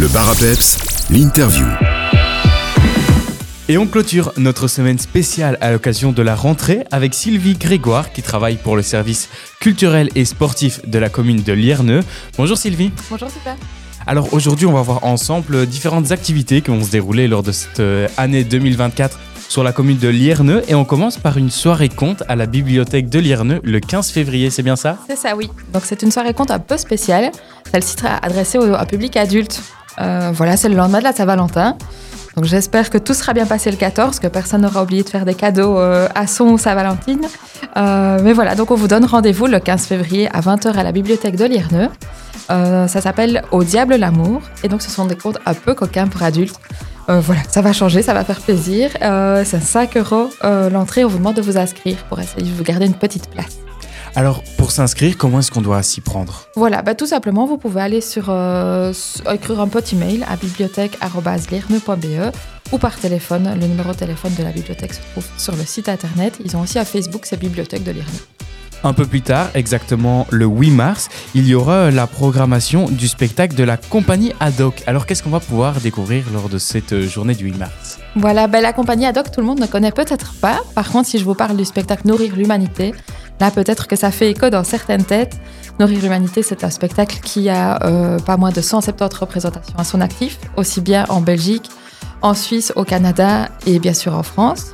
Le bar à peps, l'interview. Et on clôture notre semaine spéciale à l'occasion de la rentrée avec Sylvie Grégoire qui travaille pour le service culturel et sportif de la commune de Lierneux. Bonjour Sylvie. Bonjour super. Alors aujourd'hui on va voir ensemble différentes activités qui vont se dérouler lors de cette euh, année 2024 sur la commune de Lierneux et on commence par une soirée conte à la bibliothèque de Lierneux le 15 février, c'est bien ça? C'est ça, oui. Donc c'est une soirée conte un peu spéciale. Celle-ci sera adressée au public adulte. Euh, voilà, c'est le lendemain de la Saint-Valentin. Donc j'espère que tout sera bien passé le 14, que personne n'aura oublié de faire des cadeaux euh, à son Saint-Valentine. Euh, mais voilà, donc on vous donne rendez-vous le 15 février à 20h à la bibliothèque de Lierneux. Ça s'appelle Au diable l'amour. Et donc ce sont des contes un peu coquins pour adultes. Voilà, ça va changer, ça va faire plaisir. C'est 5 euros l'entrée. On vous demande de vous inscrire pour essayer de vous garder une petite place. Alors pour s'inscrire, comment est-ce qu'on doit s'y prendre? Voilà, bah, tout simplement, vous pouvez aller sur euh, écrire un petit mail à bibliothèque.lierne.be ou par téléphone. Le numéro de téléphone de la bibliothèque se trouve sur le site internet. Ils ont aussi un Facebook, c'est Bibliothèque de Lierne. Un peu plus tard, exactement le 8 mars, il y aura la programmation du spectacle de la compagnie Haddock. Alors qu'est-ce qu'on va pouvoir découvrir lors de cette euh, journée du 8 mars? Voilà, ben, la compagnie Adoc, tout le monde ne connaît peut-être pas. Par contre, si je vous parle du spectacle Nourrir l'humanité, là peut-être que ça fait écho dans certaines têtes. Nourrir l'humanité, c'est un spectacle qui a euh, pas moins de 170 représentations à son actif, aussi bien en Belgique, en Suisse, au Canada et bien sûr en France.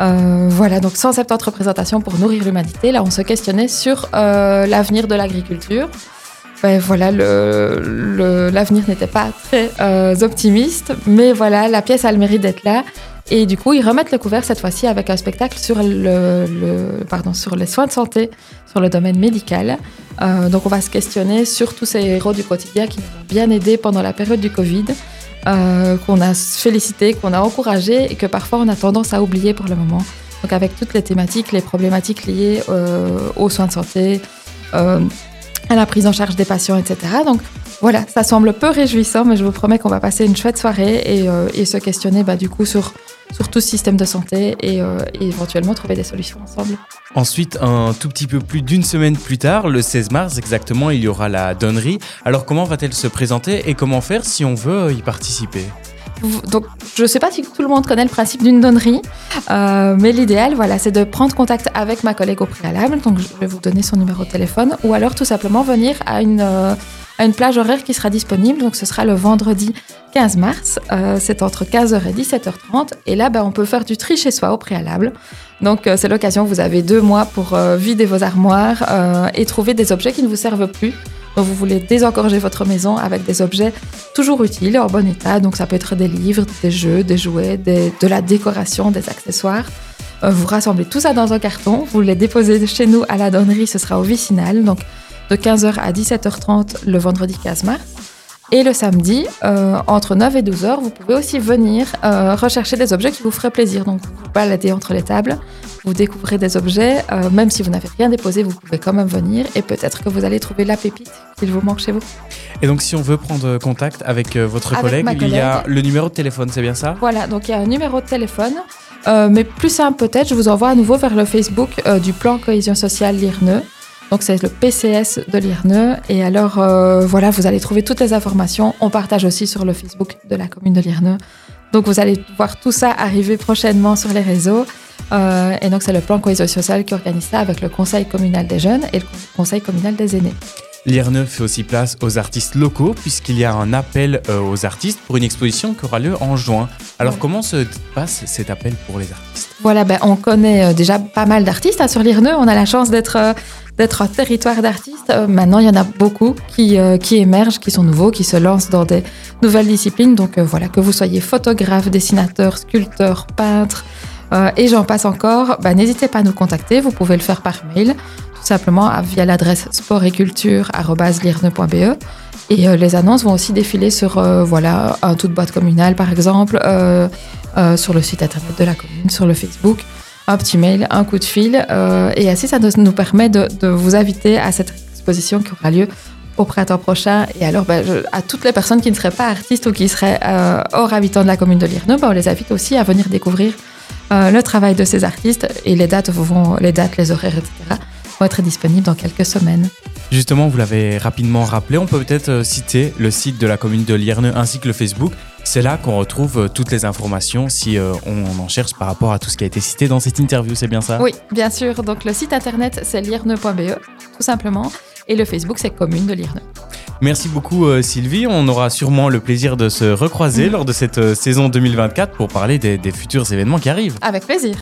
Euh, voilà, donc 170 représentations pour Nourrir l'humanité. Là, on se questionnait sur euh, l'avenir de l'agriculture. Ben, voilà, l'avenir n'était pas très optimiste, mais voilà, la pièce a le mérite d'être là. Et du coup, ils remettent le couvert cette fois-ci avec un spectacle sur, le, pardon, sur les soins de santé, sur le domaine médical. Euh, donc, on va se questionner sur tous ces héros du quotidien qui nous ont bien aidés pendant la période du Covid, euh, qu'on a félicité, qu'on a encouragé et que parfois on a tendance à oublier pour le moment. Donc, avec toutes les thématiques, les problématiques liées euh, aux soins de santé, à la prise en charge des patients, etc. Donc, voilà, ça semble peu réjouissant, mais je vous promets qu'on va passer une chouette soirée et, et se questionner bah, du coup sur, sur tout ce système de santé et, euh, et éventuellement trouver des solutions ensemble. Ensuite, un tout petit peu plus d'une semaine plus tard, le 16 mars exactement, il y aura la donnerie. Alors comment va-t-elle se présenter et comment faire si on veut y participer? Donc, je ne sais pas si tout le monde connaît le principe d'une donnerie, euh, mais l'idéal, voilà, c'est de prendre contact avec ma collègue au préalable. Donc, je vais vous donner son numéro de téléphone, ou alors tout simplement venir à une, euh, à une plage horaire qui sera disponible. Donc, ce sera le vendredi 15 mars. Euh, c'est entre 15h et 17h30. Et là, ben, on peut faire du tri chez soi au préalable. Donc, euh, c'est l'occasion. Vous avez deux mois pour euh, vider vos armoires et trouver des objets qui ne vous servent plus. Donc, vous voulez désengorger votre maison avec des objets toujours utiles, en bon état. Donc, ça peut être des livres, des jeux, des jouets, de la décoration, des accessoires. Vous rassemblez tout ça dans un carton, vous les déposez chez nous à la donnerie, ce sera au vicinal, donc de 15h à 17h30 le vendredi 15 mars. Et le samedi, euh, entre 9 et 12 heures, vous pouvez aussi venir euh, rechercher des objets qui vous feraient plaisir. Donc, vous vous baladez entre les tables, vous découvrez des objets, euh, même si vous n'avez rien déposé, vous pouvez quand même venir et peut-être que vous allez trouver la pépite qu'il vous manque chez vous. Et donc si on veut prendre contact avec votre Avec collègue, il y a le numéro de téléphone, c'est bien ça? Voilà, donc il y a un numéro de téléphone. Mais plus simple peut-être, je vous envoie à nouveau vers le Facebook du plan cohésion sociale Lierneux. Donc c'est le PCS de Lierneux. Et alors euh, voilà, vous allez trouver toutes les informations. On partage aussi sur le Facebook de la commune de Lierneux. Donc vous allez voir tout ça arriver prochainement sur les réseaux. Euh, et donc c'est le plan cohésion sociale qui organise ça avec le Conseil communal des jeunes et le Conseil communal des aînés. Lierneux fait aussi place aux artistes locaux puisqu'il y a un appel euh, aux artistes pour une exposition qui aura lieu en juin. Alors Ouais. comment se passe cet appel pour les artistes? Voilà, ben, on connaît déjà pas mal d'artistes hein, sur l'Irneux. On a la chance d'être d'être un territoire d'artistes. Euh, maintenant, il y en a beaucoup qui, euh, qui émergent, qui sont nouveaux, qui se lancent dans des nouvelles disciplines. Donc euh, voilà, que vous soyez photographe, dessinateur, sculpteur, peintre, et j'en passe encore, ben, n'hésitez pas à nous contacter. Vous pouvez le faire par mail, tout simplement via l'adresse sportetculture.lirne.be. Et les annonces vont aussi défiler sur voilà, un tout de boîte communale, par exemple, sur le site internet de la commune, sur le Facebook, un petit mail, un coup de fil. euh, et ainsi, ça nous, permet de, vous inviter à cette exposition qui aura lieu au printemps prochain. Et alors, ben, à toutes les personnes qui ne seraient pas artistes ou qui seraient euh, hors habitants de la commune de Lierneux, ben, on les invite aussi à venir découvrir euh, le travail de ces artistes. Et les dates, vont, les horaires, etc., vont être disponibles dans quelques semaines. Justement, vous l'avez rapidement rappelé, on peut peut-être citer le site de la commune de Lierne ainsi que le Facebook. C'est là qu'on retrouve euh, toutes les informations si euh, on en cherche par rapport à tout ce qui a été cité dans cette interview, c'est bien ça? Oui, bien sûr. Donc le site internet, c'est lierne.be, tout simplement. Et le Facebook, c'est commune de Lierne. Merci beaucoup euh, Sylvie, on aura sûrement le plaisir de se recroiser Mhm. lors de cette euh, saison 2024 pour parler des- des futurs événements qui arrivent. Avec plaisir.